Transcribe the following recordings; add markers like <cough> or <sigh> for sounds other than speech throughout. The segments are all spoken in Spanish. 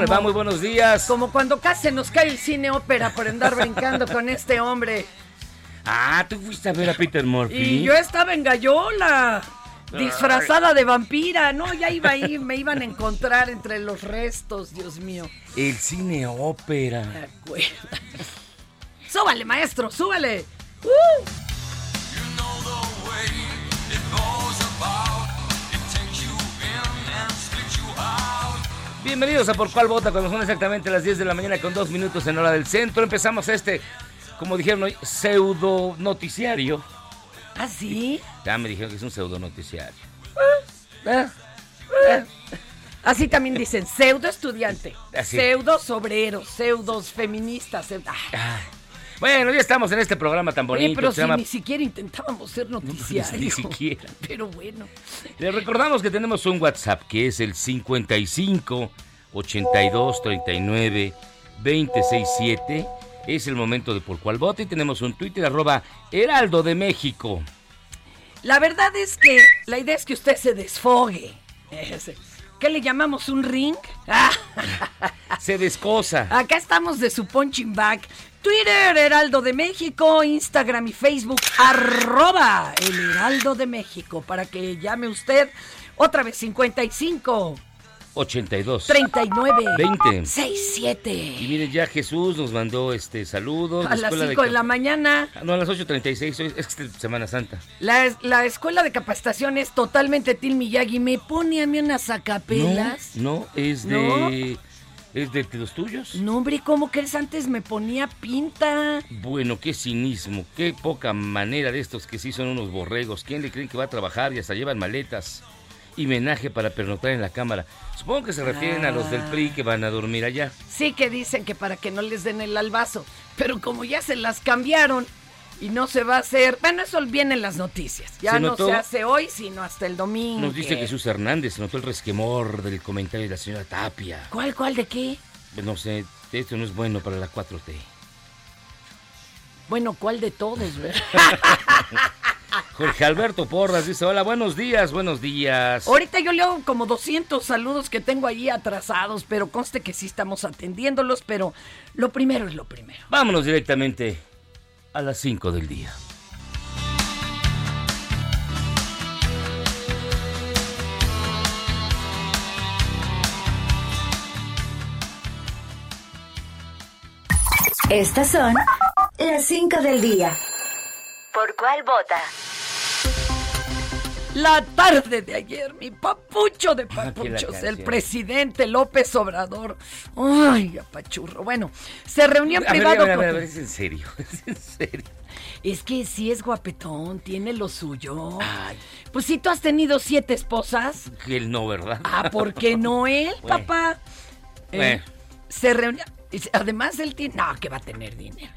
¿Cómo le va? Muy buenos días. Como cuando casi nos cae el cine ópera por andar brincando con este hombre. Ah, tú fuiste a ver a Peter Murphy. Y yo estaba en Gallola, disfrazada de vampira. No, ya iba ahí, me iban a encontrar entre los restos, Dios mío. El cine ópera. ¿Te acuerdas? Súbale, maestro, súbale. ¡Uh! Bienvenidos a Por Cuál Vota cuando son exactamente las 10 de la mañana con dos minutos en hora del centro. Empezamos este, como dijeron hoy, pseudo noticiario. ¿Ah, sí? Ya me dijeron que es un pseudo noticiario. Así también dicen, pseudo estudiante, Así. pseudo obrero, pseudos feministas. pseudo- Ah. Bueno, ya estamos en este programa tan bonito. Oye, pero que se si llama- ni siquiera intentábamos ser <laughs> noticiarios. ni siquiera. Pero bueno. Les recordamos que tenemos un WhatsApp que es el 55 82 39 267. Es el momento de por cuál voto y tenemos un Twitter arroba Heraldo de México. La verdad es que la idea es que usted se desfogue. <laughs> ¿Qué le llamamos un ring? Ah, <laughs> Se descosa. acá estamos de su punching bag. Twitter, Heraldo de México, Instagram y Facebook, arroba el Heraldo de México, para que llame usted otra vez 55 82. 39 20. 67. Y miren, ya Jesús nos mandó este saludos. A las 5 de la mañana. No, a las 8.36, hoy es que es Semana Santa. La, la escuela de capacitación es totalmente Til Miyagi. Me pone a mí unas acapelas. no, es de... ¿Es de los tuyos? No, hombre, ¿cómo crees? Antes me ponía pinta. Bueno, qué cinismo, qué poca manera de estos que sí son unos borregos. ¿Quién le creen que va a trabajar y hasta llevan maletas y menaje para pernoctar en la cámara? Supongo que se refieren a los del PRI que van a dormir allá. Sí que dicen que para que no les den el albazo. Pero como ya se las cambiaron y no se va a hacer. Bueno, eso viene en las noticias. Ya Se no se hace hoy, sino hasta el domingo. Nos dice Jesús Hernández, notó el resquemor del comentario de la señora Tapia. ¿Cuál, cuál, de qué? No sé, esto no es bueno para la 4T. Bueno, ¿cuál de todos, verdad? <laughs> Jorge Alberto Porras dice, hola, buenos días, buenos días. Ahorita yo leo como 200 saludos que tengo ahí atrasados, pero conste que sí estamos atendiéndolos, pero lo primero es lo primero. Vámonos directamente a las 5 del día. Estas son Las 5 del día. ¿Por cuál vota? La tarde de ayer, mi papucho de la papuchos, el presidente López Obrador. Ay, apachurro. Bueno, se reunió en A privado ver, a ver, con- a ver, es en serio, <laughs> es en serio. Es que sí es guapetón, tiene lo suyo. Ay. Pues si tú has tenido siete esposas, él no, ¿verdad? ah, ¿por qué no él, <laughs> Bueno. papá? Eh, Bueno. se reunió. Además, él tiene. No, que va a tener dinero.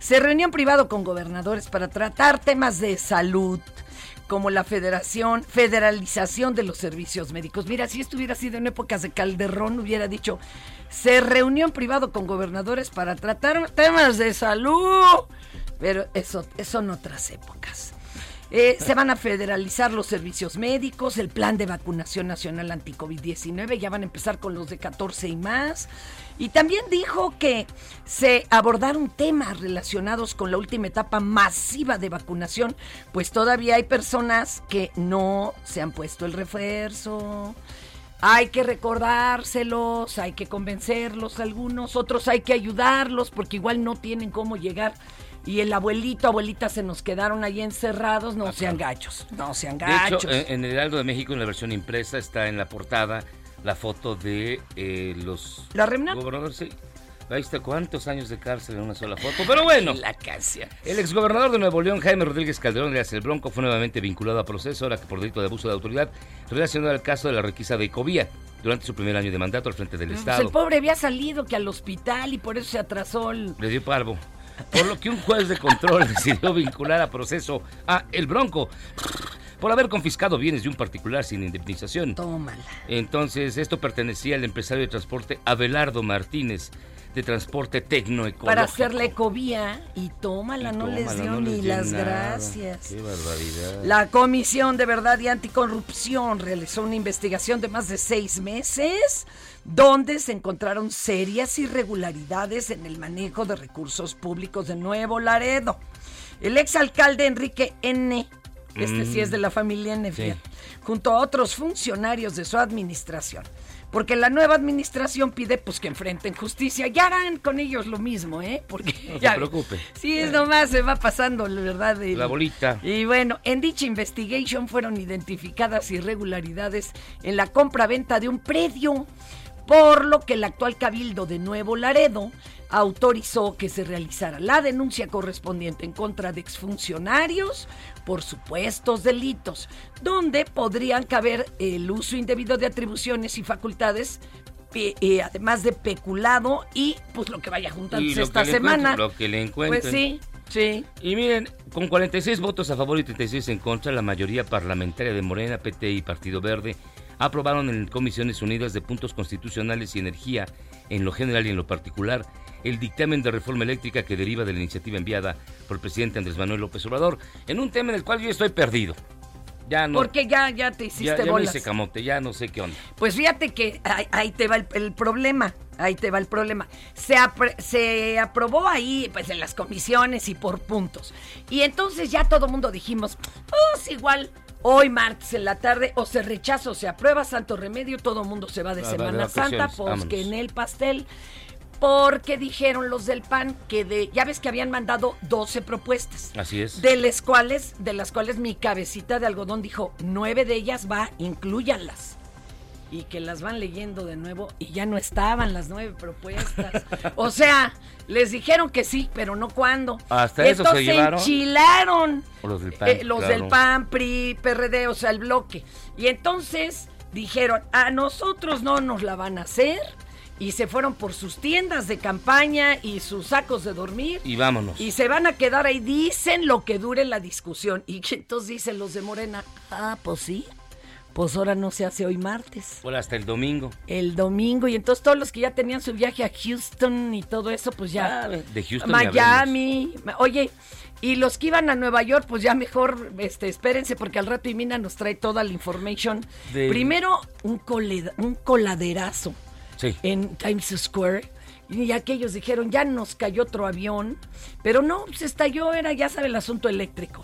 Se reunió en privado con gobernadores para tratar temas de salud, como la federación, federalización de los servicios médicos. Mira, si esto hubiera sido en épocas de Calderón, hubiera dicho. Se reunió en privado con gobernadores para tratar temas de salud. Pero eso, eso en otras épocas. Eh, se van a federalizar los servicios médicos, el plan de vacunación nacional anti-COVID-19, ya van a empezar con los de 14 y más. Y también dijo que se abordaron temas relacionados con la última etapa masiva de vacunación, pues todavía hay personas que no se han puesto el refuerzo. Hay que recordárselos, hay que convencerlos algunos, otros hay que ayudarlos porque igual no tienen cómo llegar. Y el abuelito, abuelita se nos quedaron ahí encerrados, no sean gachos, no sean De gachos. hecho, en en el Heraldo de México, en la versión impresa, está en la portada la foto de eh, los ¿La gobernadores. Sí. Ahí está cuántos años de cárcel en una sola foto. Pero bueno, La canción. el exgobernador de Nuevo León, Jaime Rodríguez Calderón de el Bronco, fue nuevamente vinculado a proceso, ahora que por delito de abuso de autoridad, relacionado al caso de la requisa de Icovía durante su primer año de mandato al frente del Pues Estado. el pobre había salido que al hospital y por eso se atrasó el... Le dio parvo. Por lo que un juez de control <laughs> decidió vincular a proceso a El Bronco por haber confiscado bienes de un particular sin indemnización. Tómala. Entonces, esto pertenecía al empresario de transporte Abelardo Martínez, de transporte tecnoecológico. Para hacer la ecovía y tómala, Y no les dio no ni les las nada. gracias. Qué barbaridad. La Comisión de Verdad y Anticorrupción realizó una investigación de más de seis meses donde se encontraron serias irregularidades en el manejo de recursos públicos de Nuevo Laredo. El exalcalde Enrique N., este sí es de la familia N., Sí. junto a otros funcionarios de su administración. Porque la nueva administración pide pues que enfrenten justicia. Ya harán con ellos lo mismo, ¿eh? Porque No se preocupe. Sí, es nomás se va pasando, la verdad. el- La bolita. y bueno, en dicha investigation fueron identificadas irregularidades en la compra-venta de un predio, por lo que el actual cabildo de Nuevo Laredo autorizó que se realizara la denuncia correspondiente en contra de exfuncionarios por supuestos delitos, donde podrían caber el uso indebido de atribuciones y facultades. eh, además de peculado y pues lo que vaya juntándose esta semana. lo que le encuentren. Pues sí, sí. Y miren, con 46 votos a favor y 36 en contra, la mayoría parlamentaria de Morena, PT y Partido Verde aprobaron en Comisiones Unidas de Puntos Constitucionales y Energía, en lo general y en lo particular, el dictamen de reforma eléctrica que deriva de la iniciativa enviada por el presidente Andrés Manuel López Obrador, en un tema en el cual yo estoy perdido. Ya no. Porque ya, ya te hiciste ya, ya me bolas. hice camote, ya no sé qué onda. Pues fíjate que ahí, ahí te va el, el problema, ahí te va el problema. Se, apre- se aprobó ahí, pues en las comisiones y por puntos. Y entonces ya todo mundo dijimos, pues igual hoy martes en la tarde o se rechaza o se aprueba Santo Remedio, todo mundo se va de Ah, Semana Santa, pues que en el pastel. Porque dijeron los del PAN que de, ya ves que habían mandado 12 propuestas. Así es. De las cuales, de las cuales mi cabecita de algodón dijo, nueve de ellas va, incluyanlas. Y que las van leyendo de nuevo y ya no estaban las nueve propuestas. o sea, les dijeron que sí, pero no cuándo. Hasta eso se llevaron. enchilaron los del PAN, eh, los claro. del PAN, PRI, PRD, o sea, el bloque. Y entonces dijeron, a nosotros no nos la van a hacer. Y se fueron por sus tiendas de campaña y sus sacos de dormir. Y vámonos. Y se van a quedar ahí, dicen lo que dure la discusión. Y entonces dicen los de Morena, ah, pues sí, pues ahora no se hace hoy martes, Fue hasta el domingo. el domingo. Y entonces todos los que ya tenían su viaje a Houston y todo eso, pues ya... Ah, de Houston Miami, oye, y los que iban a Nueva York, pues ya mejor, este, espérense, porque al rato Imina nos trae toda la information. De- Primero, un, coleda- un coladerazo Sí. en Times Square. Y aquellos dijeron, ya nos cayó otro avión. Pero no, se estalló, era, ya sabe, el asunto eléctrico.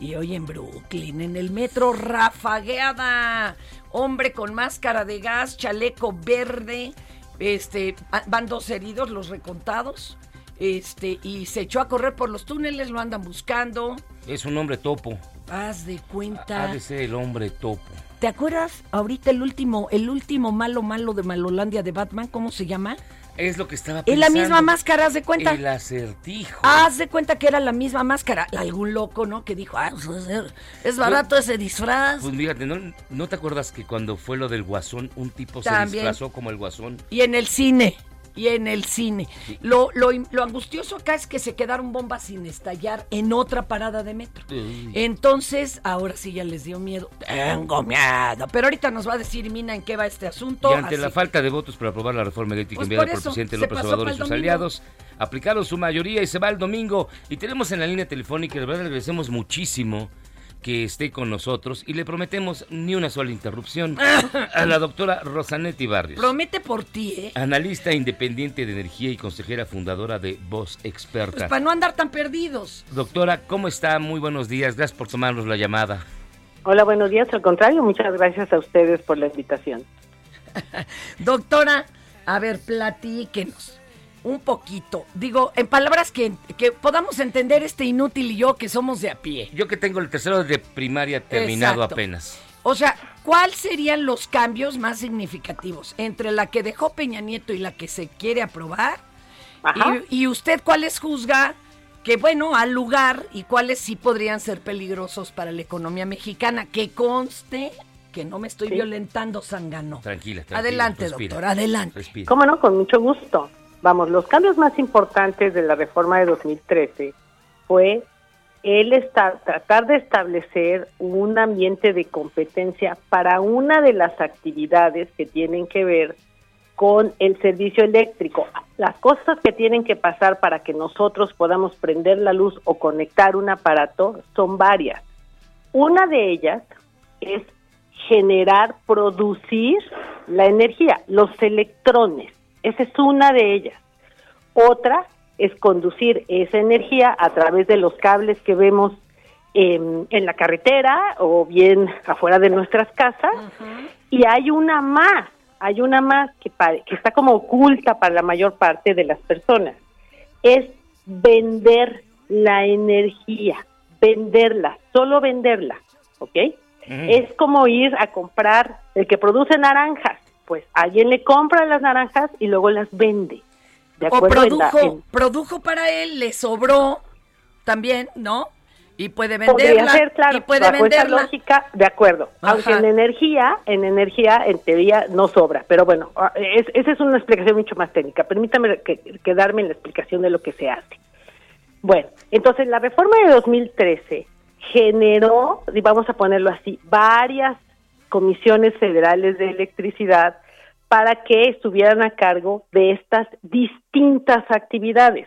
Y hoy en Brooklyn, en el metro, rafagueada. Hombre con máscara de gas, chaleco verde. Este, ah, van dos heridos, los recontados. Este, y se echó a correr por los túneles, lo andan buscando. Es un hombre topo. Haz de cuenta. Ha de ser el hombre topo. ¿Te acuerdas ahorita el último, el último malo malo de Malolandia de Batman? ¿Cómo se llama? Es lo que estaba Es la pensando. misma máscara, haz de cuenta. El acertijo. Haz de cuenta que era la misma máscara. Algún loco, ¿no? Que dijo, ah, pues, es- barato ese disfraz. Pues fíjate, ¿no, ¿no te acuerdas que cuando fue lo del guasón, un tipo se disfrazó como el guasón? Y en el cine. Y en el cine. Lo, lo, lo angustioso acá es que se quedaron bombas sin estallar en otra parada de metro. Entonces, ahora sí ya les dio miedo. Tengo miedo. Pero ahorita nos va a decir Mina en qué va este asunto. Y ante la falta de votos para aprobar la reforma eléctrica Pues enviada por por el eso, presidente López Obrador y sus aliados, aplicaron su mayoría y se va el domingo. Y tenemos en la línea telefónica, de verdad le agradecemos muchísimo que esté con nosotros y le prometemos ni una sola interrupción <coughs> a la doctora Rosanetti Barrios. Promete por ti, ¿eh? Analista independiente de energía y consejera fundadora de Voz Pues Experta. para no andar tan perdidos. Doctora, ¿cómo está? Muy buenos días. Gracias por tomarnos la llamada. Hola, buenos días. Al contrario, muchas gracias a ustedes por la invitación. <laughs> Doctora, a ver, platíquenos un poquito. Digo, en palabras que, que podamos entender este inútil y yo que somos de a pie. Yo que tengo el tercero de primaria terminado Exacto. apenas. O sea, ¿cuáles serían los cambios más significativos entre la que dejó Peña Nieto y la que se quiere aprobar? Ajá. Y, y usted cuáles juzga que, bueno, al lugar y cuáles sí podrían ser peligrosos para la economía mexicana? Que conste que no me estoy Sí. violentando, Zangano. Tranquila, tranquila. Adelante, respira, doctor, adelante. Respira. ¿Cómo no? Con mucho gusto. Vamos, los cambios más importantes de la reforma de 2013 fue el esta- tratar de establecer un ambiente de competencia para una de las actividades que tienen que ver con el servicio eléctrico. Las cosas que tienen que pasar para que nosotros podamos prender la luz o conectar un aparato son varias. Una de ellas es generar, producir la energía, los electrones. Esa es una de ellas. Otra es conducir esa energía a través de los cables que vemos em, en la carretera o bien afuera de nuestras casas. Y hay una más, hay una más que está como oculta para la mayor parte de las personas. Es vender la energía, venderla, solo venderla, ¿ok? Es como ir a comprar el que produce naranjas, pues alguien le compra las naranjas y luego las vende. De O acuerdo en la- produjo, en- produjo para él, le sobró también, ¿no? Y puede venderla. ser, claro, y puede bajo esa lógica, de acuerdo. Ajá. Aunque en energía, en energía, en teoría, no sobra. Pero bueno, ah, es- esa es una explicación mucho más técnica. Permítame que, quedarme en la explicación de lo que se hace. Bueno, entonces la reforma de 2013 generó, y vamos a ponerlo así, varias comisiones federales de electricidad para que estuvieran a cargo de estas distintas actividades.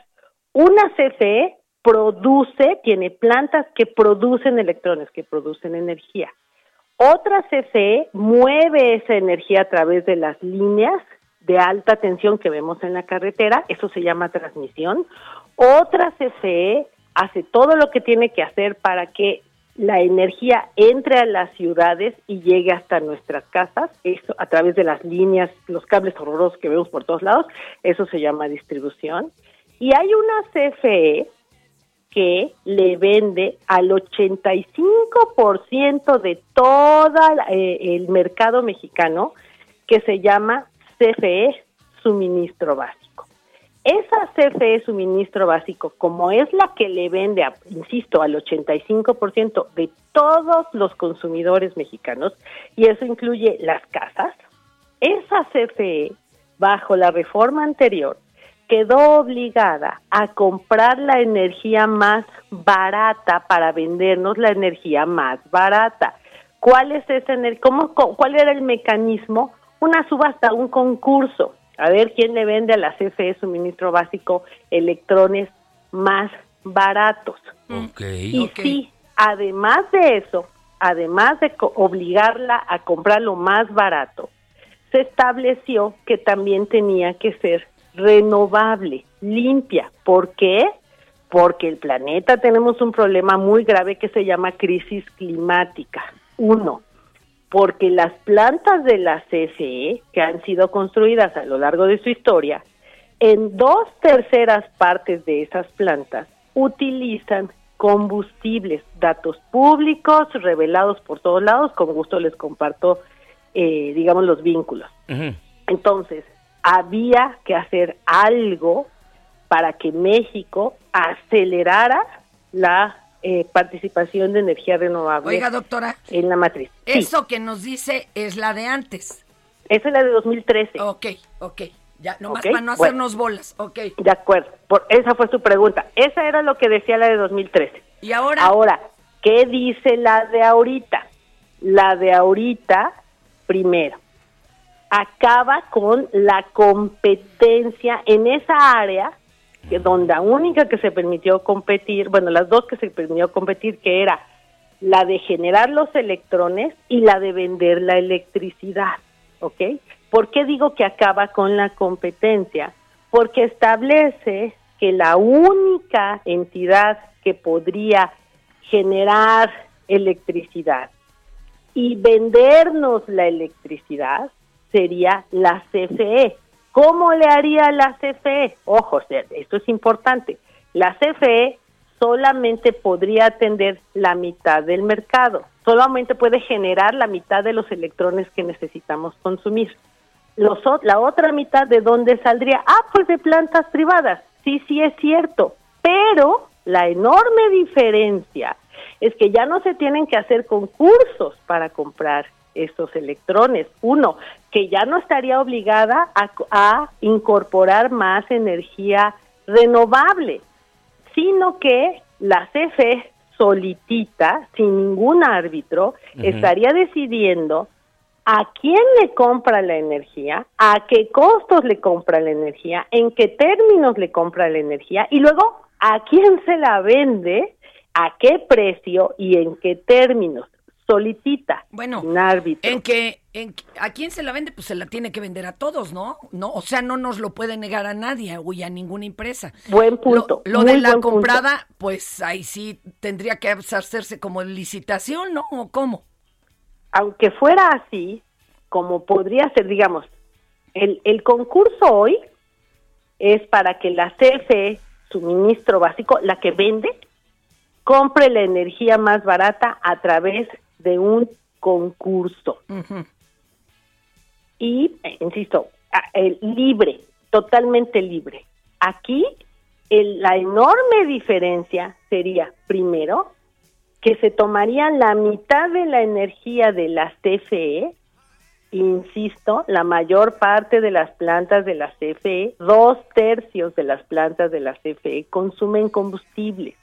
Una CFE produce, tiene plantas que producen electrones, que producen energía. Otra CFE mueve esa energía a través de las líneas de alta tensión que vemos en la carretera, eso se llama transmisión. Otra CFE hace todo lo que tiene que hacer para que la energía entre a las ciudades y llegue hasta nuestras casas, eso a través de las líneas, los cables horrorosos que vemos por todos lados, eso se llama distribución. Y hay una CFE que le vende al 85% de todo el mercado mexicano que se llama CFE suministro básico. Esa CFE suministro básico, como es la que le vende, a, insisto, al 85% de todos los consumidores mexicanos, y eso incluye las casas, esa CFE, bajo la reforma anterior, quedó obligada a comprar la energía más barata para vendernos la energía más barata. ¿Cuál es ese cómo, cuál era el mecanismo? Una subasta, un concurso. A ver quién le vende a la CFE suministro básico electrones más baratos. Y sí, además de eso, además de co- obligarla a comprar lo más barato, se estableció que también tenía que ser renovable, limpia. ¿Por qué? Porque el planeta tenemos un problema muy grave que se llama crisis climática. Uno, porque las plantas de la CFE que han sido construidas a lo largo de su historia en dos terceras partes de esas plantas utilizan combustibles, datos públicos revelados por todos lados, con gusto les comparto, eh, digamos, los vínculos. Entonces, había que hacer algo para que México acelerara la eh, participación de energía renovable Oiga, doctora, en la matriz. Sí, eso que nos dice es la de antes. esa es la de 2013. Ok, ok. Ya, nomás Ok, para no bueno. hacernos bolas. Ok. De acuerdo, por, esa fue su pregunta. Esa era lo que decía la de 2013. Y ahora, Ahora, ¿qué dice la de ahorita? La de ahorita, primero, acaba con la competencia en esa área, que donde la única que se permitió competir, bueno, las dos que se permitió competir, que era la de generar los electrones y la de vender la electricidad, ¿ok? ¿Por qué digo que acaba con la competencia? Porque establece que la única entidad que podría generar electricidad y vendernos la electricidad sería la CFE. ¿Cómo le haría la CFE? Ojo, esto es importante. La CFE solamente podría atender la mitad del mercado, solamente puede generar la mitad de los electrones que necesitamos consumir. Los, la otra mitad de dónde saldría? Ah, pues de plantas privadas. Sí, sí es cierto, pero la enorme diferencia es que ya no se tienen que hacer concursos para comprar estos electrones. Uno, que ya no estaría obligada a, a incorporar más energía renovable, sino que la CFE solitita, sin ningún árbitro, estaría decidiendo a quién le compra la energía, a qué costos le compra la energía, en qué términos le compra la energía y luego a quién se la vende, a qué precio y en qué términos. Solitita, Bueno, sin árbitro. en que, en a quién se la vende, pues se la tiene que vender a todos, ¿no? No, o sea, no nos lo puede negar a nadie o a ninguna empresa. Buen punto, Lo, lo de la punto. comprada, pues ahí sí tendría que hacerse como licitación, ¿no? ¿O cómo? aunque fuera así, como podría ser, digamos, el, el concurso hoy es para que la CFE, suministro básico, la que vende, compre la energía más barata a través de un concurso. Y, insisto, libre, totalmente libre. Aquí el- la enorme diferencia sería, primero, que se tomaría la mitad de la energía de las CFE, insisto, la mayor parte de las plantas de la CFE, dos tercios de las plantas de la CFE consumen combustible.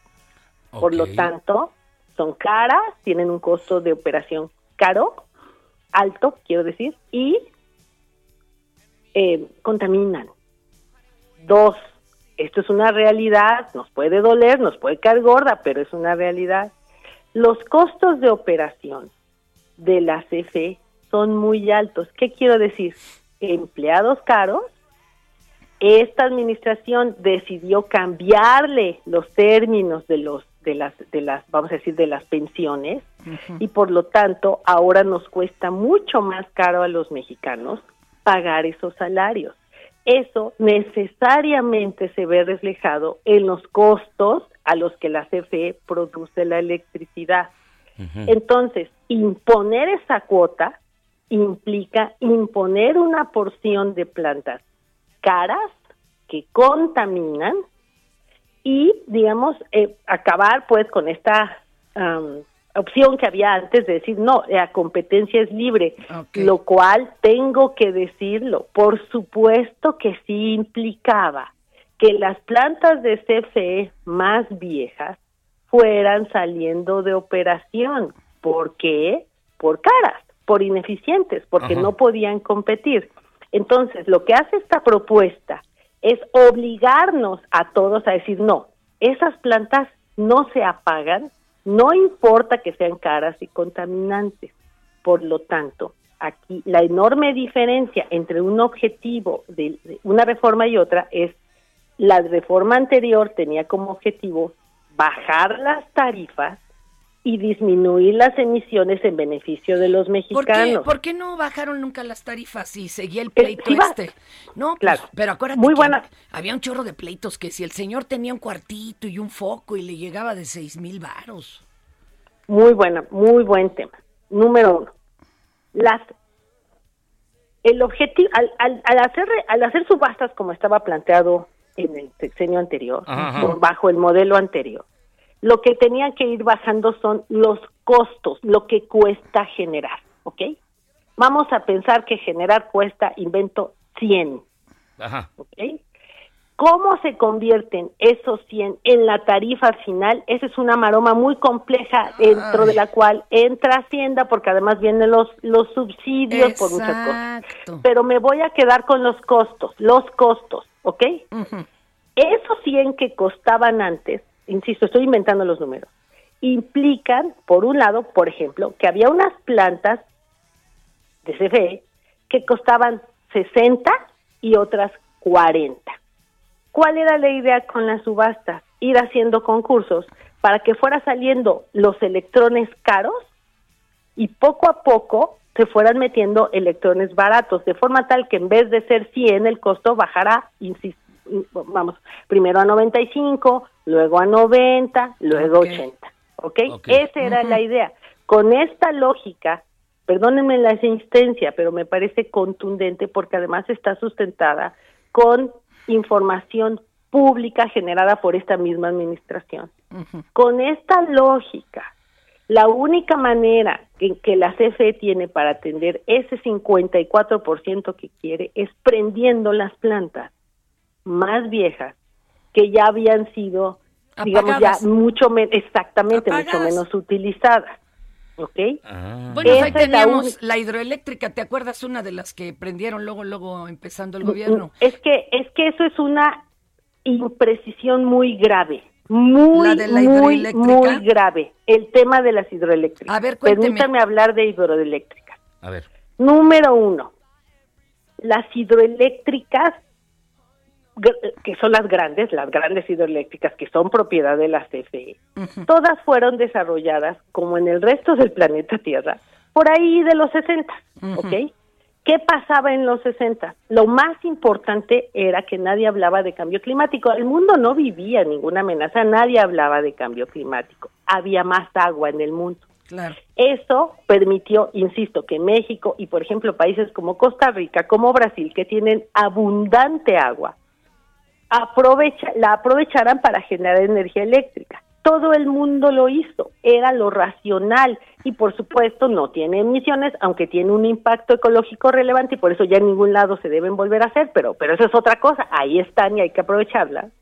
Por lo tanto, son caras, tienen un costo de operación caro, alto, quiero decir, y eh, contaminan. Dos, esto es una realidad, nos puede doler, nos puede caer gorda, pero es una realidad. Los costos de operación de la CFE son muy altos. ¿Qué quiero decir? Empleados caros. Esta administración decidió cambiarle los términos de los de las de las vamos a decir de las pensiones y por lo tanto ahora nos cuesta mucho más caro a los mexicanos pagar esos salarios. Eso necesariamente se ve reflejado en los costos a los que la CFE produce la electricidad. Entonces, imponer esa cuota implica imponer una porción de plantas caras que contaminan y, digamos, eh, acabar pues con esta am, opción que había antes de decir, no, la competencia es libre, lo cual tengo que decirlo, por supuesto que sí implicaba que las plantas de CFE más viejas fueran saliendo de operación. ¿Por qué? Por caras, por ineficientes, porque Ajá. no podían competir. Entonces, lo que hace esta propuesta es obligarnos a todos a decir, no, esas plantas no se apagan, no importa que sean caras y contaminantes. Por lo tanto, aquí la enorme diferencia entre un objetivo de, una reforma y otra es la reforma anterior tenía como objetivo bajar las tarifas y disminuir las emisiones en beneficio de los ¿Por qué, mexicanos. por qué no bajaron nunca las tarifas si seguía el pleito sí este? No, pues, Claro. pero acuérdate Muy que buena. había un chorro de pleitos que si el señor tenía un cuartito y un foco y le llegaba de seis mil varos. Muy buena, muy buen tema. Número uno, las el objetivo al, al, al hacer al hacer subastas como estaba planteado en el sexenio anterior, por bajo el modelo anterior, lo que tenían que ir bajando son los costos, lo que cuesta generar, ¿ok? Vamos a pensar que generar cuesta, invento 100, Ajá. ¿ok? ¿Cómo se convierten esos 100 en la tarifa final? Esa es una maroma muy compleja dentro de la cual entra Hacienda, porque además vienen los, los subsidios por muchas cosas. Pero me voy a quedar con los costos, los costos, ¿ok? Esos 100 que costaban antes, insisto, estoy inventando los números, implican, por un lado, por ejemplo, que había unas plantas de CFE que costaban 60 y otras 40. ¿Cuál era la idea con las subastas? Ir haciendo concursos para que fuera saliendo los electrones caros y poco a poco se fueran metiendo electrones baratos, de forma tal que en vez de ser 100 el costo bajara, insis- vamos, primero a 95, luego a 90, luego Ok. 80. ¿Ok? Ok. Esa era la idea. Con esta lógica, perdónenme la insistencia, pero me parece contundente porque además está sustentada con información pública generada por esta misma administración. Con esta lógica, la única manera que, que la CFE tiene para atender ese 54% que quiere es prendiendo las plantas más viejas que ya habían sido, digamos, ya mucho menos, exactamente, mucho menos utilizadas. ¿Ok? Ah. Bueno, Esa ahí es la teníamos única- la hidroeléctrica, ¿te acuerdas una de las que prendieron luego, luego empezando el gobierno? Es que, es que eso es una imprecisión muy grave. Muy, ¿La de la muy, hidroeléctrica? muy grave. El tema de las hidroeléctricas. A ver, cuénteme. Permítame hablar de hidroeléctricas. A ver. Número uno, las hidroeléctricas, que son las grandes, las grandes hidroeléctricas que son propiedad de la CFE, todas fueron desarrolladas, como en el resto del planeta Tierra, por ahí de los 60, ¿ok? ¿Qué pasaba en los 60? Lo más importante era que nadie hablaba de cambio climático. El mundo no vivía ninguna amenaza, nadie hablaba de cambio climático. Había más agua en el mundo. Claro. Eso permitió, insisto, que México y, por ejemplo, países como Costa Rica, como Brasil, que tienen abundante agua, aprovecha, la aprovecharan para generar energía eléctrica. Todo el mundo lo hizo, era lo racional y, por supuesto, no tiene emisiones, aunque tiene un impacto ecológico relevante y por eso ya en ningún lado se deben volver a hacer, pero, pero eso es otra cosa, ahí están y hay que aprovecharlas.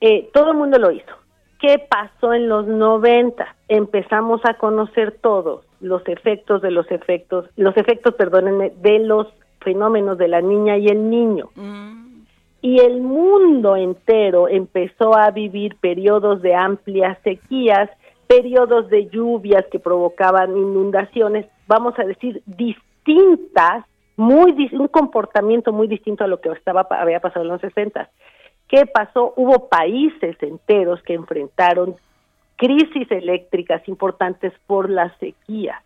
Eh, todo el mundo lo hizo. ¿Qué pasó en los 90? Empezamos a conocer todos los efectos de los efectos, los efectos, perdónenme, de los fenómenos de la niña y el niño. Y el mundo entero empezó a vivir periodos de amplias sequías, periodos de lluvias que provocaban inundaciones, vamos a decir, distintas, muy un comportamiento muy distinto a lo que estaba había pasado en los 60. ¿Qué pasó? Hubo países enteros que enfrentaron crisis eléctricas importantes por la sequía.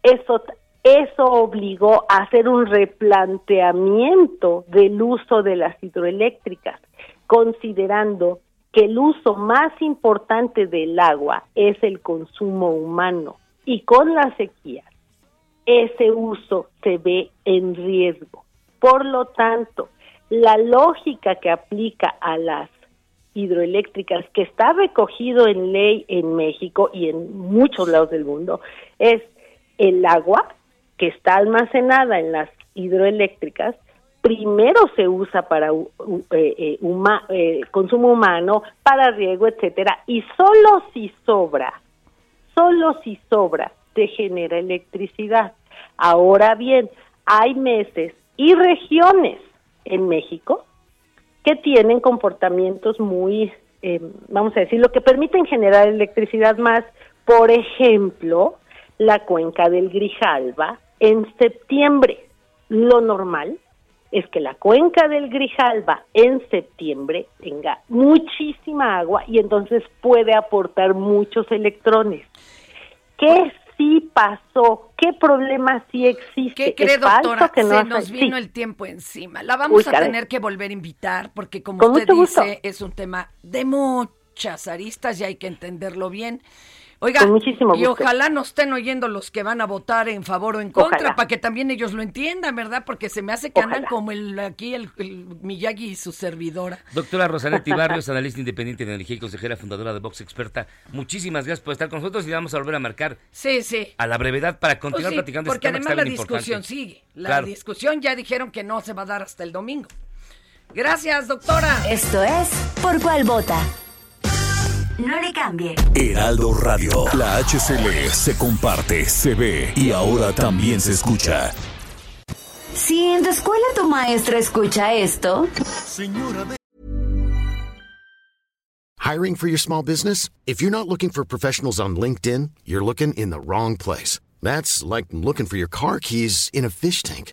Eso, eso obligó a hacer un replanteamiento del uso de las hidroeléctricas, considerando que el uso más importante del agua es el consumo humano y con la sequía ese uso se ve en riesgo. Por lo tanto, la lógica que aplica a las hidroeléctricas, que está recogido en ley en México y en muchos lados del mundo, es el agua que está almacenada en las hidroeléctricas, primero se usa para u- u- eh, huma- eh, consumo humano, para riego, etcétera, y solo si sobra solo si sobra se genera electricidad. Ahora bien, hay meses y regiones en México que tienen comportamientos muy, eh, vamos a decir, lo que permiten generar electricidad más, por ejemplo, la cuenca del Grijalba en septiembre. Lo normal es que la cuenca del Grijalba en septiembre tenga muchísima agua y entonces puede aportar muchos electrones. ¿Qué sí pasó? ¿Qué problema sí existe? ¿Qué cree, doctora? que no Se nos sí. vino el tiempo encima. La vamos Uy, a caray. tener que volver a invitar porque, como Con usted gusto. dice, es un tema de muchas aristas y hay que entenderlo bien. Oiga, Con muchísimo y ojalá nos estén oyendo los que van a votar en favor o en contra Ojalá. para que también ellos lo entiendan, ¿verdad? Porque se me hace que andan como el aquí el, el Miyagi y su servidora. Doctora Rosanetti <laughs> Barrios, analista independiente de energía y consejera fundadora de Vox Experta, muchísimas gracias por estar con nosotros y vamos a volver a marcar Sí, sí. a la brevedad para Pues continuar sí, platicando de porque este tema además la discusión importante. sigue. La Claro. discusión ya dijeron que no se va a dar hasta el domingo. Gracias, doctora. Esto es Por Cuál Vota. No le cambie. Heraldo Radio. La HCL se comparte, se ve y ahora también se escucha. Si en tu escuela tu maestra escucha esto, Hiring for your small business? If you're not looking for professionals on LinkedIn, you're looking in the wrong place. That's like looking for your car keys in a fish tank.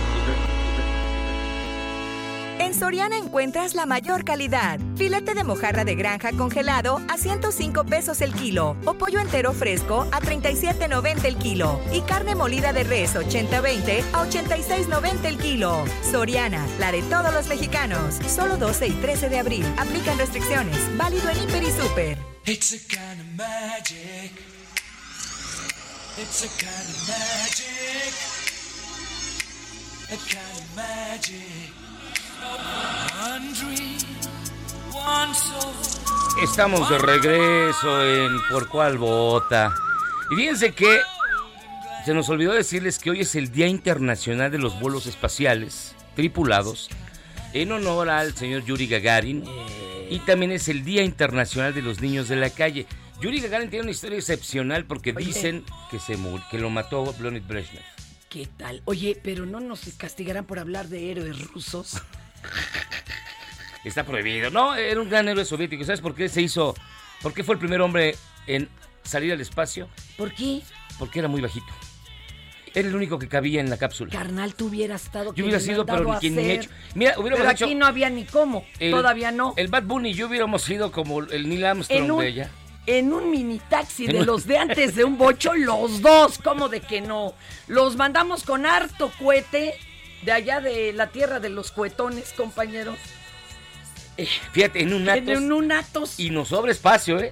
En Soriana encuentras la mayor calidad. Filete de mojarra de granja congelado a 105 pesos el kilo o pollo entero fresco a 37.90 el kilo y carne molida de res 80-20 a 86.90 el kilo. Soriana, la de todos los mexicanos. Solo 12 y 13 de abril. Aplican restricciones. Válido en Hiper y Super. It's a kind of magic. It's a kind of magic. A kind of magic. Estamos de regreso en Por Cuál Vota. Y fíjense que se nos olvidó decirles que hoy es el Día Internacional de los Vuelos Espaciales Tripulados en honor al señor Yuri Gagarin. Y también es el Día Internacional de los Niños de la Calle. Yuri Gagarin tiene una historia excepcional porque Oye. dicen que se murió, que lo mató Leonid Brezhnev. ¿Qué tal? Oye, pero no nos castigarán por hablar de héroes rusos. <laughs> Está prohibido. No, era un gran héroe soviético. ¿Sabes por qué se hizo? ¿Por qué fue el primer hombre en salir al espacio? ¿Por qué? Porque era muy bajito. Era el único que cabía en la cápsula. Carnal, tú hubieras estado. Yo hubiera sido, pero ni quien ni hecho. Mira, hubiéramos Pero hecho. aquí no había ni cómo. el- Todavía no. El Bad Bunny y yo hubiéramos sido como el Neil Armstrong En un, de ella. en un mini taxi de los de antes de un bocho, los dos. ¿Cómo de que no? Los mandamos con harto cohete de allá de la tierra de los cuetones, compañeros. Fíjate, en un Atos. En un Atos. Y nos sobra espacio, ¿eh?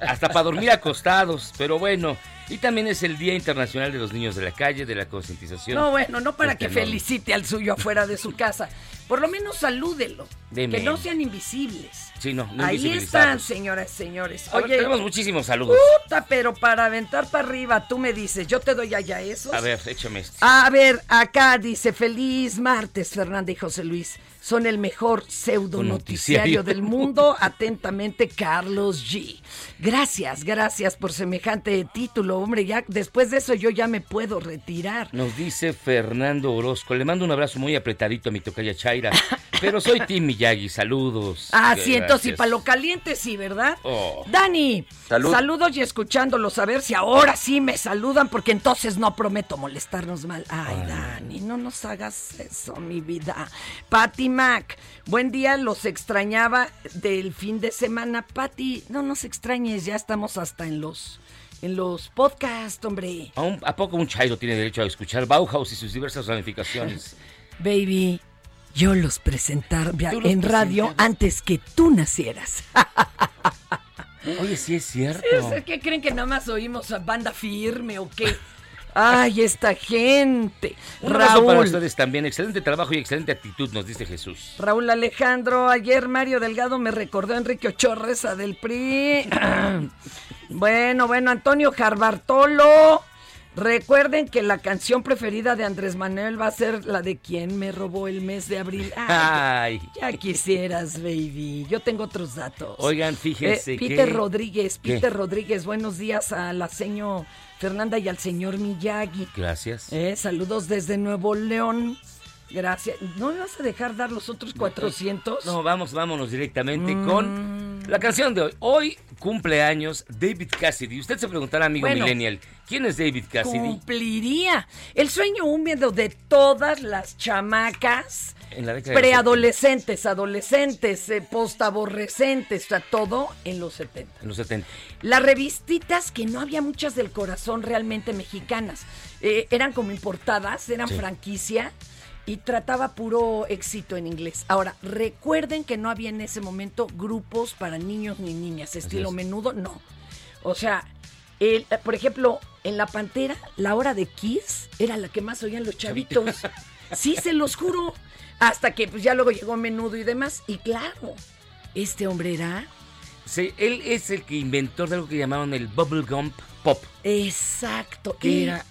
Hasta para dormir acostados. Pero bueno. Y también es el Día Internacional de los Niños de la Calle, de la concientización. No, bueno, no para Este, que felicite al suyo afuera de su casa. Por lo menos salúdelo. De que no sean invisibles. Sí, no, no Ahí están, señoras y señores. A ver, Oye, tenemos muchísimos saludos. puta, pero para aventar para arriba, tú me dices, yo te doy allá esos. A ver, échame este. A ver, acá dice, feliz martes, Fernanda y José Luis. Son el mejor pseudo noticiario del mundo. Atentamente, Carlos G. Gracias, gracias por semejante título. Hombre, ya después de eso yo ya me puedo retirar. Nos dice Fernando Orozco. Le mando un abrazo muy apretadito a mi tocaya Chaira. <laughs> Pero soy Tim Miyagi. Saludos. Ah, sí, entonces, y para lo caliente sí, ¿verdad? Oh. Dani, Salud. saludos y escuchándolos a ver si ahora sí me saludan, porque entonces no prometo molestarnos mal. Ay, Dani, no nos hagas eso, mi vida. Patty Mac, buen día, los extrañaba del fin de semana. Patty, no nos extrañes, ya estamos hasta en los, en los podcasts, hombre. ¿A, un- a poco un chairo tiene derecho a escuchar Bauhaus y sus diversas ramificaciones? <laughs> Baby, yo los los en radio antes que tú nacieras. <laughs> Oye, sí es cierto. ¿Es que creen que nada más oímos a banda firme o qué? Ay, esta gente. Un abrazo para Raúl. ustedes también. Excelente trabajo y excelente actitud, nos dice Jesús. Raúl Alejandro, ayer Mario Delgado me recordó a Enrique Ochoa Reza del PRI. <clears throat> bueno, bueno, Antonio Jarbartolo. Recuerden que la canción preferida de Andrés Manuel va a ser la de ¿Quién me robó el mes de abril? Ay, Ay. ya quisieras, baby. Yo tengo otros datos. Oigan, fíjense Eh, Peter que- Rodríguez, ¿Qué? Peter Rodríguez, buenos días a la señor Fernanda y al señor Miyagi. Gracias. Eh, saludos desde Nuevo León. Gracias. ¿No me vas a dejar dar los otros 400? No, vamos, vámonos directamente Mm. con la canción de hoy. Hoy cumpleaños David Cassidy. Usted se preguntará, amigo Bueno. millennial, ¿quién es David Cassidy? Cumpliría el sueño húmedo de todas las chamacas, preadolescentes, adolescentes, eh, postaborrecentes, o sea, todo en los 70. 70, En los 70. Las revistitas, que no había muchas del corazón realmente mexicanas, eh, eran como importadas, eran Sí. franquicia y trataba puro éxito en inglés. Ahora, recuerden que no había en ese momento grupos para niños ni niñas, estilo es. menudo, no. O sea, el- eh, por ejemplo, en La Pantera, la hora de Kiss era la que más oían los chavitos. <laughs> Sí, se los juro. Hasta que pues ya luego llegó menudo y demás. Y claro, este hombre era Sí, él es el que inventó de algo que llamaron el bubblegum pop, exacto. que era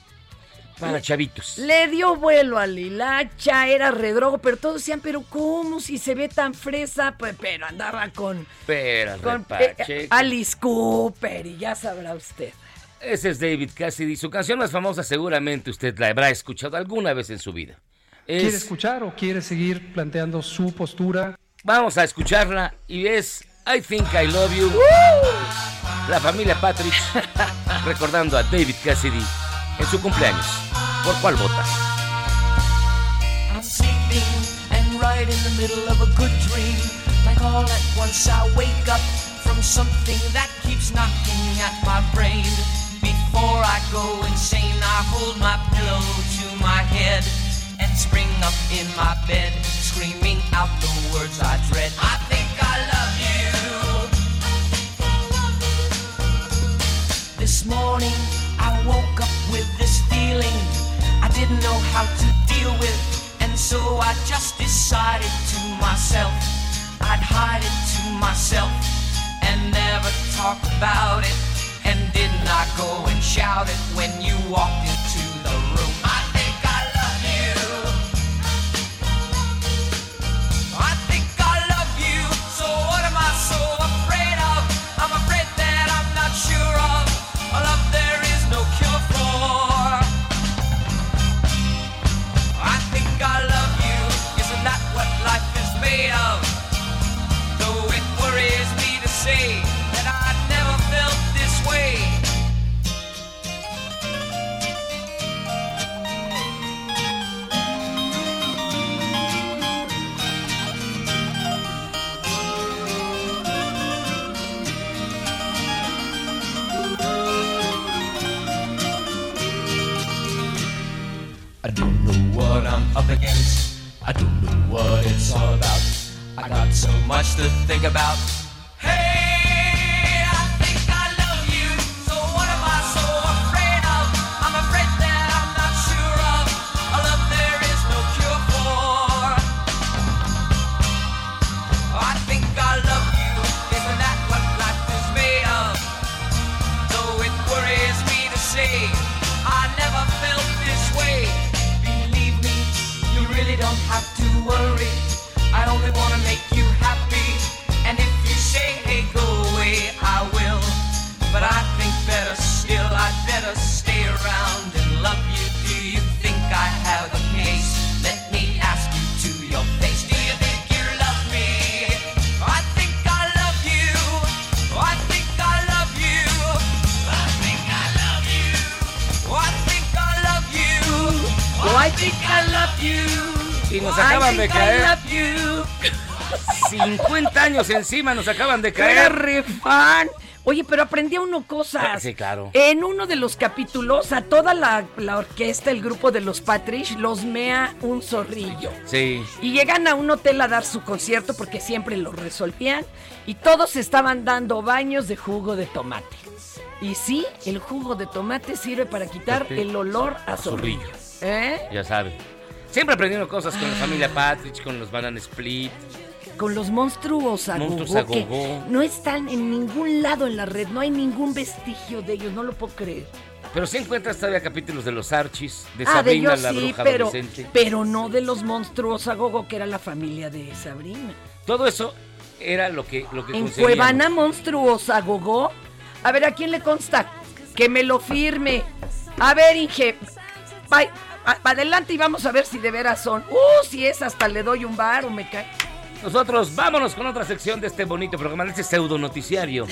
para chavitos. Le dio vuelo a Lilacha, era redrogo, pero todos decían, pero ¿cómo si se ve tan fresa? Pues, pero andaba con, Pero con repache, eh, Alice Cooper y ya sabrá usted. Ese es David Cassidy. Su canción más famosa seguramente usted la habrá escuchado alguna vez en su vida. Es- ¿Quiere escuchar o quiere seguir planteando su postura? Vamos a escucharla y es I Think I Love You. La familia Patrick <laughs> recordando a David Cassidy en su cumpleaños. ¿Por cuál vota? I'm sleeping and right in the middle of a good dream. Like all at once I wake up from something that keeps knocking at my brain. Before I go insane, I hold my pillow to my head and spring up in my bed, screaming out the words I dread. I think I love you. This morning I woke up with this feeling didn't know how to deal with, and so I just decided to myself. I'd hide it to myself and never talk about it. And didn't I go and shout it when you walked into 50 años encima, nos acaban de caer. re fan. Oye, pero aprendía uno cosas. Sí, claro. En uno de los capítulos, a toda la, la orquesta, el grupo de los Patrish, los mea un zorrillo. Sí. Y llegan a un hotel a dar su concierto porque siempre lo resolvían. Y todos estaban dando baños de jugo de tomate. Y sí, el jugo de tomate sirve para quitar Fíjate. el olor a zorrillo. ¿Eh? Ya sabe. Siempre aprendiendo cosas con la familia Patrick, con los Banana Split. Con los monstruos a Monstruos que no están en ningún lado en la red, no hay ningún vestigio de ellos, no lo puedo creer. Pero sí encuentras todavía capítulos de los Archis, de ah, de Sabrina ellos la sí, bruja pero, adolescente. pero no de los monstruos a gogo que era la familia de Sabrina. Todo eso era lo que, lo que En. Cuevana monstruos a gogo. A ver, ¿a quién le consta? Que me lo firme. A ver, Inge. a- adelante y vamos a ver si de veras son. Uh, si es, hasta le doy un bar o me cae. Nosotros vámonos con otra sección de este bonito programa, de este pseudo noticiario.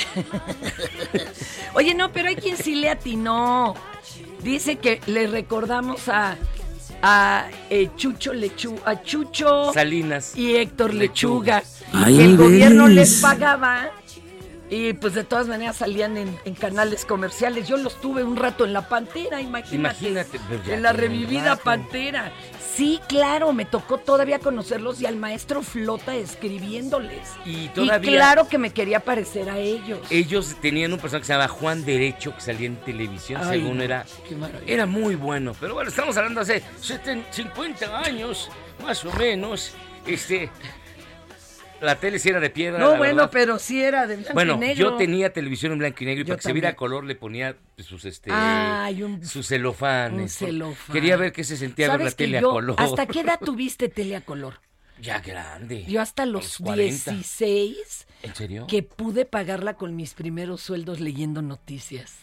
<laughs> Oye, no, pero hay quien sí le atinó. Dice que le recordamos a, a eh, Chucho Lechu, a Chucho Salinas. y Héctor Lechuga. Lechuga. Ay, el gobierno les pagaba. Y pues de todas maneras salían en, en canales comerciales. Yo los tuve un rato en la Pantera, imagínate. Imagínate, ya En la revivida. Pantera. Sí, claro, me tocó todavía conocerlos y al maestro Flota escribiéndoles. Y todavía claro que me quería parecer a ellos. ellos tenían un personaje que se llamaba Juan Derecho, que salía en televisión, Ay, según no, era... qué. Era muy bueno, pero bueno, estamos hablando hace 70, 50 años, más o menos. Este, la tele sí era de piedra. No, la bueno, verdad. pero sí era de blanco Bueno, y negro. yo tenía televisión en blanco y negro y Yo para que se viera a también. color le ponía sus este Ay, un- sus celofanes. un celofán. Quería ver qué se sentía ver la ¿Sabes que tele yo, a color. ¿Hasta qué edad <laughs> tuviste tele a color? Ya grande. Yo hasta los 40. 16 ¿En serio? que pude pagarla con mis primeros sueldos leyendo noticias.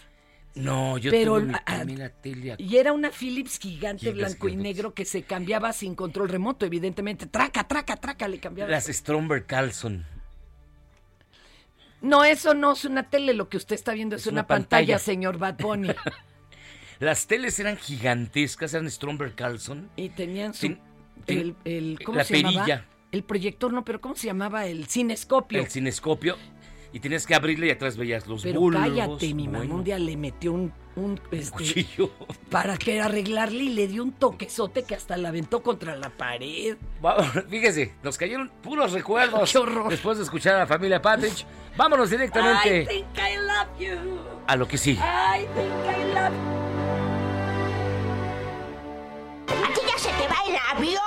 No, yo Pero, tuve mi tele Y era una Philips gigante Gigas, blanco y negro que se cambiaba sin control remoto, evidentemente. Traca, traca, traca, le cambiaba. las Stromberg Carlson. No, eso no es una tele, lo que usted está viendo es, Es una, una pantalla, pantalla. señor Bad Bunny. <laughs> Las teles eran gigantescas, eran Stromberg Carlson. y tenían su... El, el- ¿Cómo la se llamaba? perilla. El proyector, no, pero ¿cómo se llamaba? El cinescopio. El cinescopio. Y tenías que abrirle y atrás veías los Pero bulbos. cállate, mi bueno, mamá un día le metió un, un, este, cuchillo. para que arreglarle y le dio un toquezote que hasta la aventó contra la pared. <laughs> Fíjese, nos cayeron puros recuerdos. <laughs> Qué horror. Después de escuchar a la familia Patrick, vámonos I directamente think I love you. a lo que sigue. I think I love ¿A ti ya se te va el avión?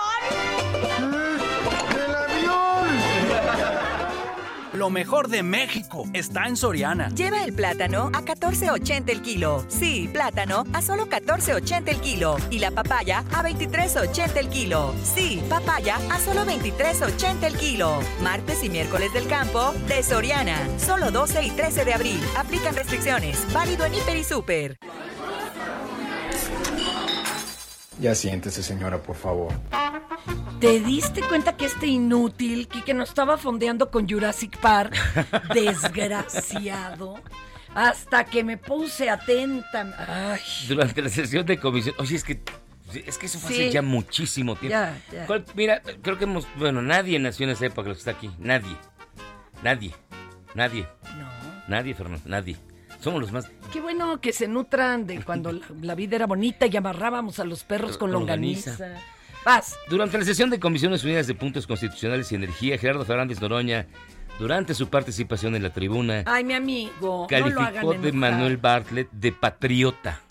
Lo mejor de México está en Soriana. Lleva el plátano a 14.80 el kilo. Sí, plátano a solo 14.80 el kilo. Y la papaya a 23.80 el kilo. Sí, papaya a solo 23.80 el kilo. Martes y miércoles del campo de Soriana. Solo 12 y 13 de abril. Aplican restricciones. Válido en Hiper y Super. Ya siéntese, señora, por favor. ¿Te diste cuenta que este inútil, que nos estaba fondeando con Jurassic Park? <laughs> Desgraciado. Hasta que me puse atenta. Ay. Durante la sesión de comisión. Oye, es que. Es que eso fue hace ya muchísimo tiempo. Ya, ya. ¿Cuál- Mira, creo que hemos. Bueno, nadie nació en esa época, los que está aquí. Nadie. Nadie. Nadie. No. Nadie, Fernando. Nadie. Somos los más. Qué bueno que se nutran de cuando la, la vida era bonita y amarrábamos a los perros <laughs> con Longaniza. longaniza. Vas. Durante la sesión de Comisiones Unidas de Puntos Constitucionales y Energía, Gerardo Fernández Noroña, durante su participación en la tribuna, Ay, mi amigo. no lo calificó de enojar. Manuel Bartlett de patriota.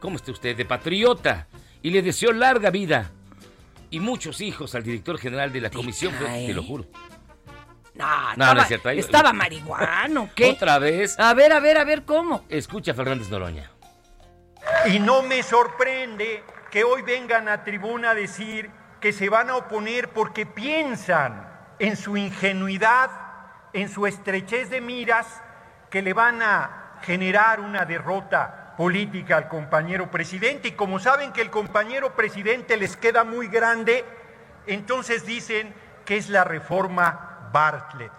¿Cómo está usted? De patriota. Y le deseó larga vida y muchos hijos al director general de la comisión. Te lo juro. No, No, no estaba, es cierto. Ahí- estaba marihuano, ¿qué? Otra vez. A ver, a ver, a ver, ¿cómo? Escucha a Fernández Noroña. Y no me sorprende que hoy vengan a tribuna a decir que se van a oponer porque piensan en su ingenuidad, en su estrechez de miras, que le van a generar una derrota política al compañero presidente. Y como saben que el compañero presidente les queda muy grande, entonces dicen que es la reforma Bartlett.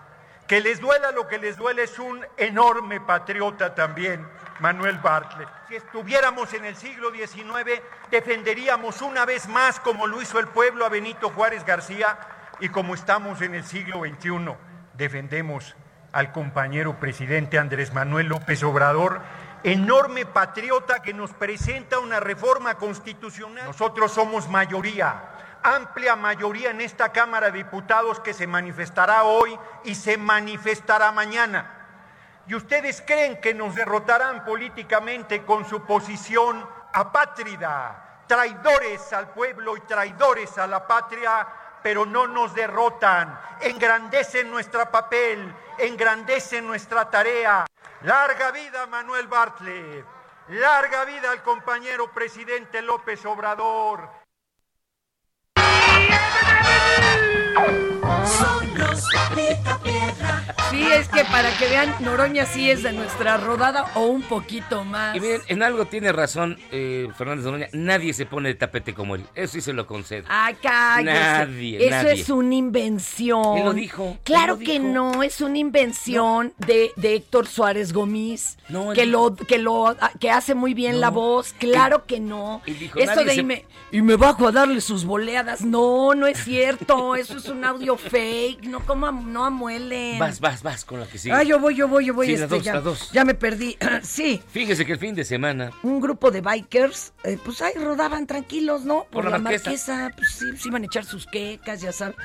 Que les duela lo que les duele es un enorme patriota también, Manuel Bartlett. Si estuviéramos en el siglo XIX, defenderíamos una vez más, como lo hizo el pueblo, a Benito Juárez García, y como estamos en el siglo XXI, defendemos al compañero presidente Andrés Manuel López Obrador, enorme patriota que nos presenta una reforma constitucional. Nosotros somos mayoría, amplia mayoría en esta Cámara de Diputados que se manifestará hoy y se manifestará mañana. ¿Y ustedes creen que nos derrotarán políticamente con su posición apátrida, traidores al pueblo y traidores a la patria? Pero no nos derrotan, engrandecen nuestro papel, engrandecen nuestra tarea. Larga vida Manuel Bartlett, larga vida al compañero presidente López Obrador. Sí, es que para que vean, Noroña sí es de nuestra rodada o un poquito más. Y miren, en algo tiene razón eh, Fernández Noroña. Nadie se pone de tapete como él. Eso sí se lo concedo. Ay, cállese. Nadie, Eso nadie. es una invención. Él lo dijo, Claro lo que dijo. no, es una invención de, de Héctor Suárez Gómez. No, que lo, que lo, que hace muy bien la voz. Claro que no. él dijo, Esto de se- y me, y me bajo a darle sus boleadas. No, no es cierto. Eso es un audio fake. No, como no amuelen. Vas, vas, vas con la que sigue. Ah, yo voy, yo voy, yo voy. Sí, la este, dos, ya, la dos. ya me perdí. <clears throat> sí. Fíjese que el fin de semana Un grupo de bikers, eh, pues ahí rodaban tranquilos, ¿no? Por, Por la la, Marquesa. marquesa, pues sí, se iban a echar sus quecas, ya saben.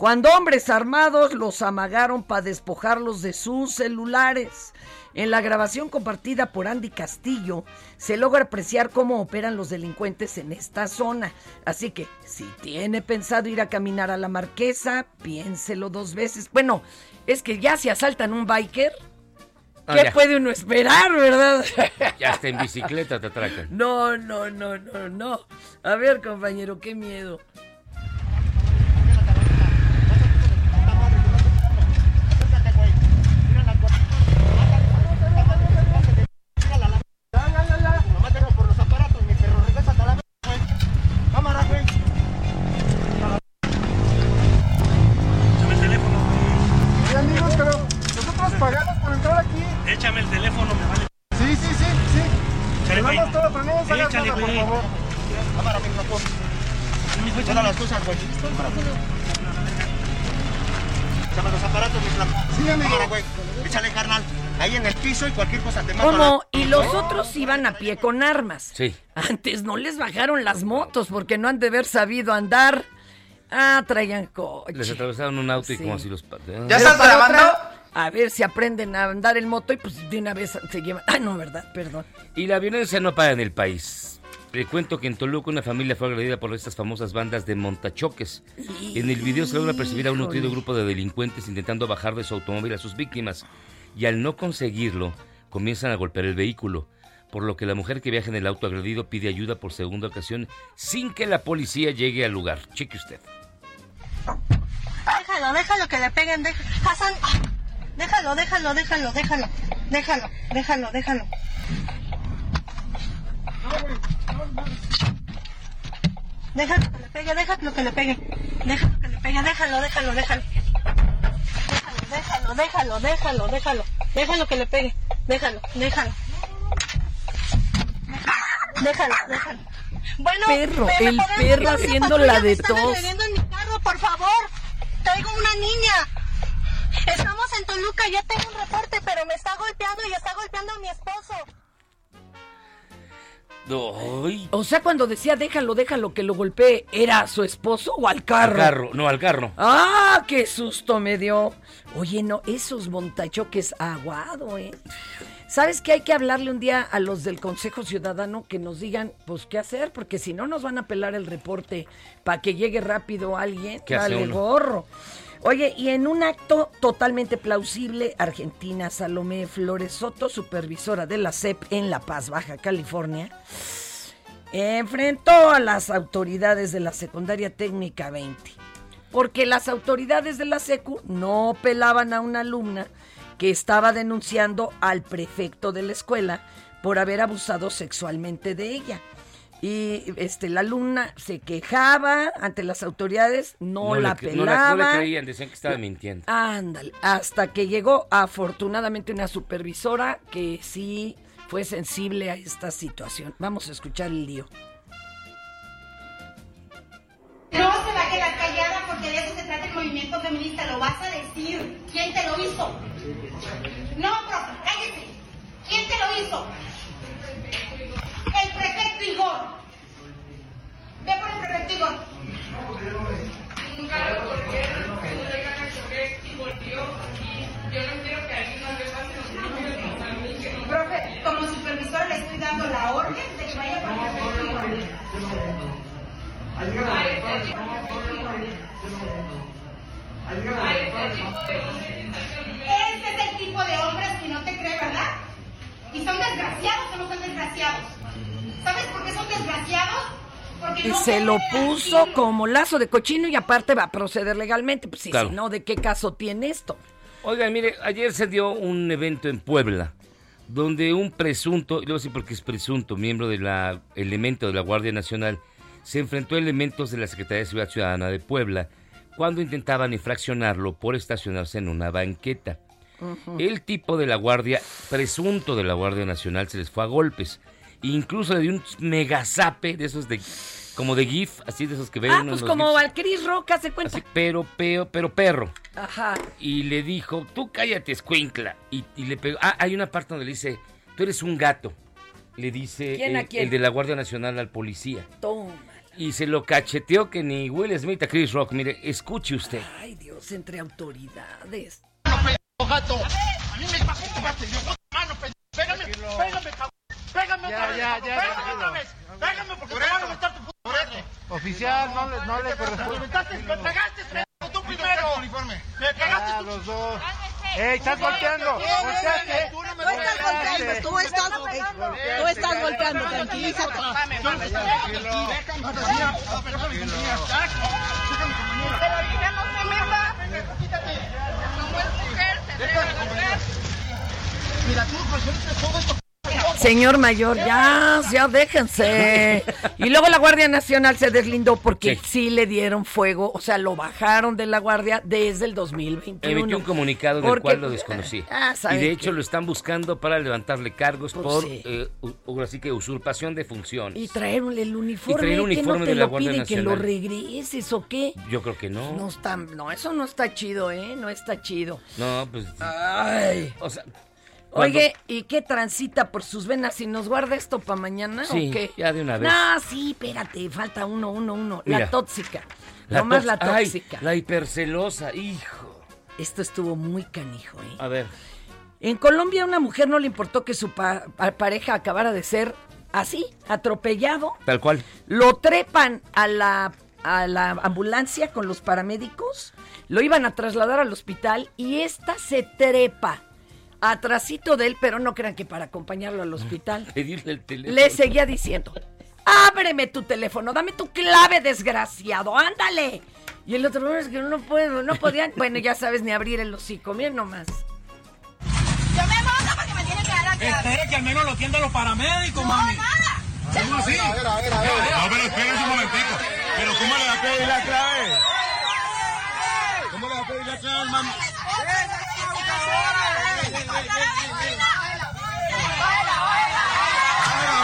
Cuando hombres armados los amagaron para despojarlos de sus celulares. En la grabación compartida por Andy Castillo, se logra apreciar cómo operan los delincuentes en esta zona. Así que, si tiene pensado ir a caminar a la marquesa, piénselo dos veces. Bueno, es que ya si asaltan un biker, Ah, ¿qué ya. puede uno esperar, verdad? <laughs> ya está en bicicleta, te atracan. No, no, no, no, no. A ver, compañero, qué miedo. Iban a pie con armas. Sí. Antes no les bajaron las motos porque no han de haber sabido andar. Ah, traían coche. Les atravesaron un auto y Sí. como así los... Pero para otra, A ver si aprenden a andar en moto y pues de una vez se llevan. Ah, no, ¿verdad? Perdón. Y la violencia no para en el país. Le cuento que en Toluca una familia fue agredida por estas famosas bandas de montachoques. En el video se logra percibir a un nutrido grupo de delincuentes intentando bajar de su automóvil a sus víctimas. Y al no conseguirlo, comienzan a golpear el vehículo. Por lo que la mujer que viaja en el auto agredido pide ayuda por segunda ocasión sin que la policía llegue al lugar. Cheque usted. Déjalo, déjalo que le peguen, deja- Hassan, ah, déjalo, déjalo, déjalo, déjalo, déjalo, déjalo, déjalo. Déjalo que le pegue, déjalo que le pegue, déjalo que le pegue, déjalo, déjalo, déjalo. Déjalo, déjalo, déjalo, déjalo, déjalo que le pegue, déjalo, déjalo. Déjalo, déjalo. Bueno, Perro, ¿me- me el perro haciendo la de agrediendo en mi carro, por favor. Traigo una niña. Estamos en Toluca, ya tengo un reporte, pero me está golpeando y está golpeando a mi esposo. Ay. O sea, cuando decía déjalo, déjalo que lo golpee, ¿era a su esposo o al carro? Al carro, no, al carro. ¡Ah, qué susto me dio! Oye, no, esos montachoques aguado, ¿eh? ¿Sabes que hay que hablarle un día a los del Consejo Ciudadano que nos digan, pues, qué hacer? Porque si no nos van a pelar el reporte para que llegue rápido alguien, ¿Qué hace vale uno? gorro. Oye, y en un acto totalmente plausible, Argentina Salomé Flores Soto, supervisora de la CEP en La Paz, Baja California, enfrentó a las autoridades de la secundaria técnica 20, porque las autoridades de la SECU no pelaban a una alumna que estaba denunciando al prefecto de la escuela por haber abusado sexualmente de ella. Y este, la alumna se quejaba ante las autoridades, no, la no la- no pelaba. le creían, decían que estaba mintiendo. Ándale, hasta que llegó afortunadamente una supervisora que sí fue sensible a esta situación. Vamos a escuchar el lío. No se va a quedar callada porque de eso se trata el movimiento feminista, lo vas a decir. ¿Quién te lo hizo? No, profe, cállese. ¿Quién te lo hizo? El prefecto Igor. Ve por el prefecto Igor. Yo no quiero que alguien le pase Profe, como supervisor le estoy dando la orden de que vaya por el prefecto. Ese es el tipo de hombres que no te cree, ¿verdad? ¿Y son desgraciados o no son desgraciados? ¿Sabes por qué son desgraciados? Porque Y no se lo puso como lazo de cochino y aparte va a proceder legalmente. Pues sí, Claro. si no, ¿de qué caso tiene esto? Oiga, mire, ayer se dio un evento en Puebla donde un presunto, y a decir porque es presunto, miembro del elemento de la Guardia Nacional, se enfrentó a elementos de la Secretaría de Seguridad Ciudadana de Puebla cuando intentaban infraccionarlo por estacionarse en una banqueta. El tipo de la Guardia, presunto de la Guardia Nacional, se les fue a golpes. Incluso le dio un megazape de esos de, como de GIF, así de esos que ven Ah, pues como GIFs. al Cris Roca se cuenta. Así, pero, pero, pero perro. Ajá. Y le dijo, tú cállate, escuincla. Y, y le pegó. Ah, hay una parte donde le dice, tú eres un gato. Le dice ¿Quién a el, quién? el de la Guardia Nacional al policía. Toma. Y se lo cacheteó que ni Will Smith a Chris Rock. Mire, escuche usted. Ay, Dios, entre autoridades. Gato. A mí me pasó un gato. Yo, mano, pégame, pégame, cabrón. Pégame otra vez, ya, cabrón. ya, Pégame otra vez. Pégame porque te van a meter tu puta madre. Oficial, no le, no le Me corresponde. me pegaste, pendejo, tú primero. Me pegaste tú. los dos. ¡Ey, estás golpeando! ¡Golpeaste! Tú estás golpeando, tú estás- Tú estás golpeando, tranquilízate. Mira, tú resuelves todo esto. Señor mayor, ya, ya déjense. Y luego la Guardia Nacional se deslindó porque sí. le dieron fuego, o sea, lo bajaron de la Guardia desde el 2021. Emitió un comunicado en el Porque- cual lo desconocía. <laughs> Ah, y ¿sabe de qué? hecho lo están buscando para levantarle cargos Pues por, sí. eh, que usurpación de funciones. Y traer el uniforme, Y traer que uniforme no de te la lo Guardia piden que lo Nacional. regreses o qué. Yo creo que no. No está, no, eso no está chido, ¿eh? No está chido. No, pues. Ay. O sea. Cuando- Oye, ¿y qué transita por sus venas? ¿Y nos guarda esto para mañana Sí, o qué? ya de una vez. No, sí, espérate, falta uno, uno, uno. Mira. La tóxica. La Nomás la Ay, tóxica. la hipercelosa, hijo. Esto estuvo muy canijo, ¿eh? A ver. En Colombia a una mujer no le importó que su pa- pa- pareja acabara de ser así, atropellado. Tal cual. Lo trepan a la, a la ambulancia con los paramédicos, lo iban a trasladar al hospital y esta se trepa atrasito de él, pero no crean que para acompañarlo al hospital. <laughs> Pedirle el teléfono. Le seguía diciendo, ábreme tu teléfono, dame tu clave, desgraciado, ándale. Y el otro, "No, es que no puedo, no podían. <laughs> Bueno, ya sabes, ni abrir el hocico, miren nomás. Yo me monto porque me tiene que dar la clave. Espere que al menos lo atienda los paramédicos, mami. ¿Cómo así? A ver, a ver, a ver. No, pero espérense un momentico. Pero ¿cómo le va a pedir la clave? ¿Cómo le va a pedir la clave, mami? Bájela,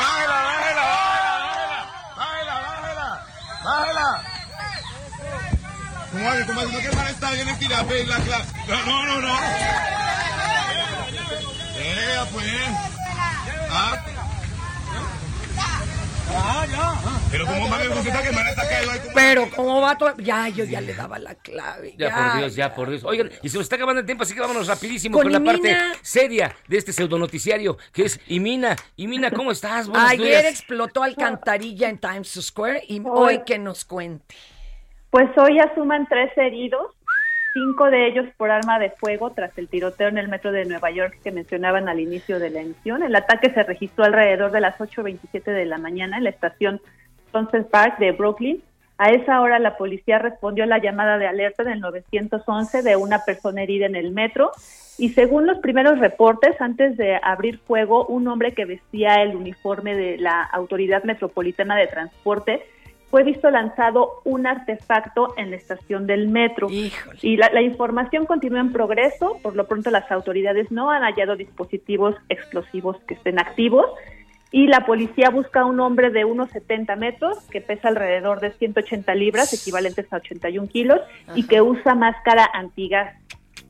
bájela, bájela, bájela, bájela. ¿Cómo así? ¿Cómo así? ¿No bien pedir la? No, no, no, pues. Ah. Ya, ya. Pero ¿cómo man me resulta que el man está caído ahí como... Pero como va todo, ya yo ya le daba la clave. Ya, por Dios, ya por Dios. Oigan, y se nos está acabando el tiempo, así que vámonos rapidísimo Con con, la parte seria de este pseudonoticiario, que es Imina. Imina, ¿cómo estás? Buenos Ayer días. explotó alcantarilla en Times Square y hoy que nos cuente. Pues hoy ya suman tres heridos, cinco de ellos por arma de fuego tras el tiroteo en el metro de Nueva York que mencionaban al inicio de la emisión. El ataque se registró alrededor de las 8.27 de la mañana en la estación Sunset Park de Brooklyn. A esa hora la policía respondió a la llamada de alerta del 911 de una persona herida en el metro y según los primeros reportes, antes de abrir fuego, un hombre que vestía el uniforme de la Autoridad Metropolitana de Transporte fue visto lanzado un artefacto en la estación del metro. Y la, la información continúa en progreso. Por lo pronto las autoridades no han hallado dispositivos explosivos que estén activos. y la policía busca a un hombre de unos 70 metros que pesa alrededor de 180 libras, equivalentes a 81 kilos, y que usa máscara antigas.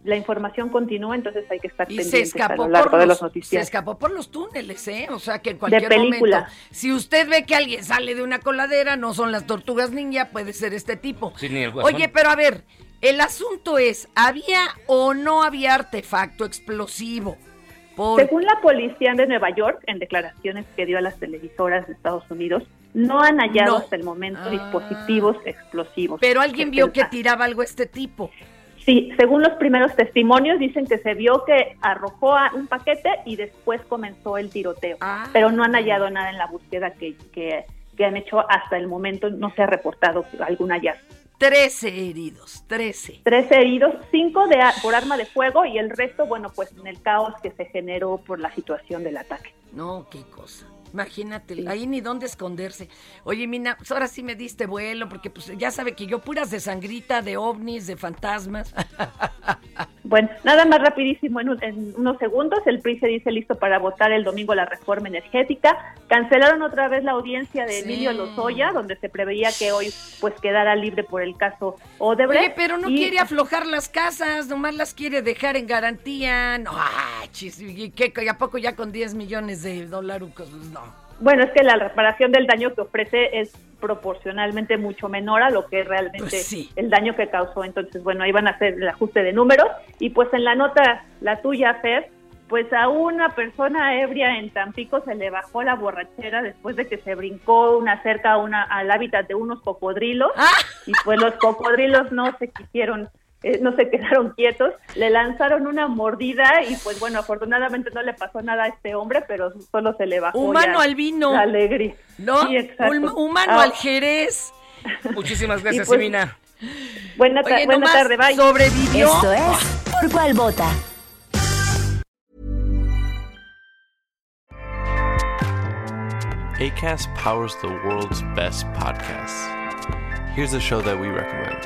La información continúa, entonces hay que estar Y se pendientes a escapó, lo largo por de los, los se noticias. escapó por los túneles, ¿eh? O sea que en cualquier película. momento, si usted ve que alguien sale de una coladera, no son las tortugas ninja, puede ser este tipo. Sí, ni el. Oye, pero a ver, el asunto es, ¿había o no había artefacto explosivo? Por- Según la policía de Nueva York, en declaraciones que dio a las televisoras de Estados Unidos, no han hallado No. hasta el momento dispositivos explosivos. Pero alguien vio que Ah, tiraba algo este tipo. Sí, según los primeros testimonios dicen que se vio que arrojó a un paquete y después comenzó el tiroteo. Ah. Pero no han hallado nada en la búsqueda que, que, que han hecho hasta el momento. No se ha reportado algún hallazgo. Trece heridos, trece. 13 heridos, 5 de, por arma de fuego y el resto, bueno, pues en el caos que se generó por la situación del ataque. No, qué cosa. Imagínate, ahí ni dónde esconderse. Oye, Mina, pues ahora sí me diste vuelo, porque pues ya sabe que yo puras de sangrita, de ovnis, de fantasmas. <laughs> Bueno, nada más rapidísimo, en, un- en unos segundos, el PRI se dice listo para votar el domingo la reforma energética. Cancelaron otra vez la audiencia de Sí. Emilio Lozoya, donde se preveía que hoy pues quedara libre por el caso Odebrecht. Oye, pero no Y- quiere aflojar las casas, nomás las quiere dejar en garantía. No, ay, chis, ¿y qué? ¿Y a poco ya con 10 millones de dólares? No. Bueno, es que la reparación del daño que ofrece es proporcionalmente mucho menor a lo que realmente Pues sí. el daño que causó. Entonces, bueno, ahí van a hacer el ajuste de números. Y pues en la nota, la tuya, Fer, pues a una persona ebria en Tampico se le bajó la borrachera después de que se brincó una cerca a una, al hábitat de unos cocodrilos. ¡Ah! Y pues los cocodrilos no se quisieron eh, no se quedaron quietos, le lanzaron una mordida y pues bueno, afortunadamente no le pasó nada a este hombre, pero solo se le bajó Humano ya al vino. la alegría. ¿No? Sí, humano Ah, al jerez. Muchísimas <laughs> gracias, pues- Semina. Buena, ta- Oye, buena nomás tarde, bye. Sobrevivió. Esto es Por Cuál Vota. ACAST powers the world's best podcasts. Here's a show that we recommend.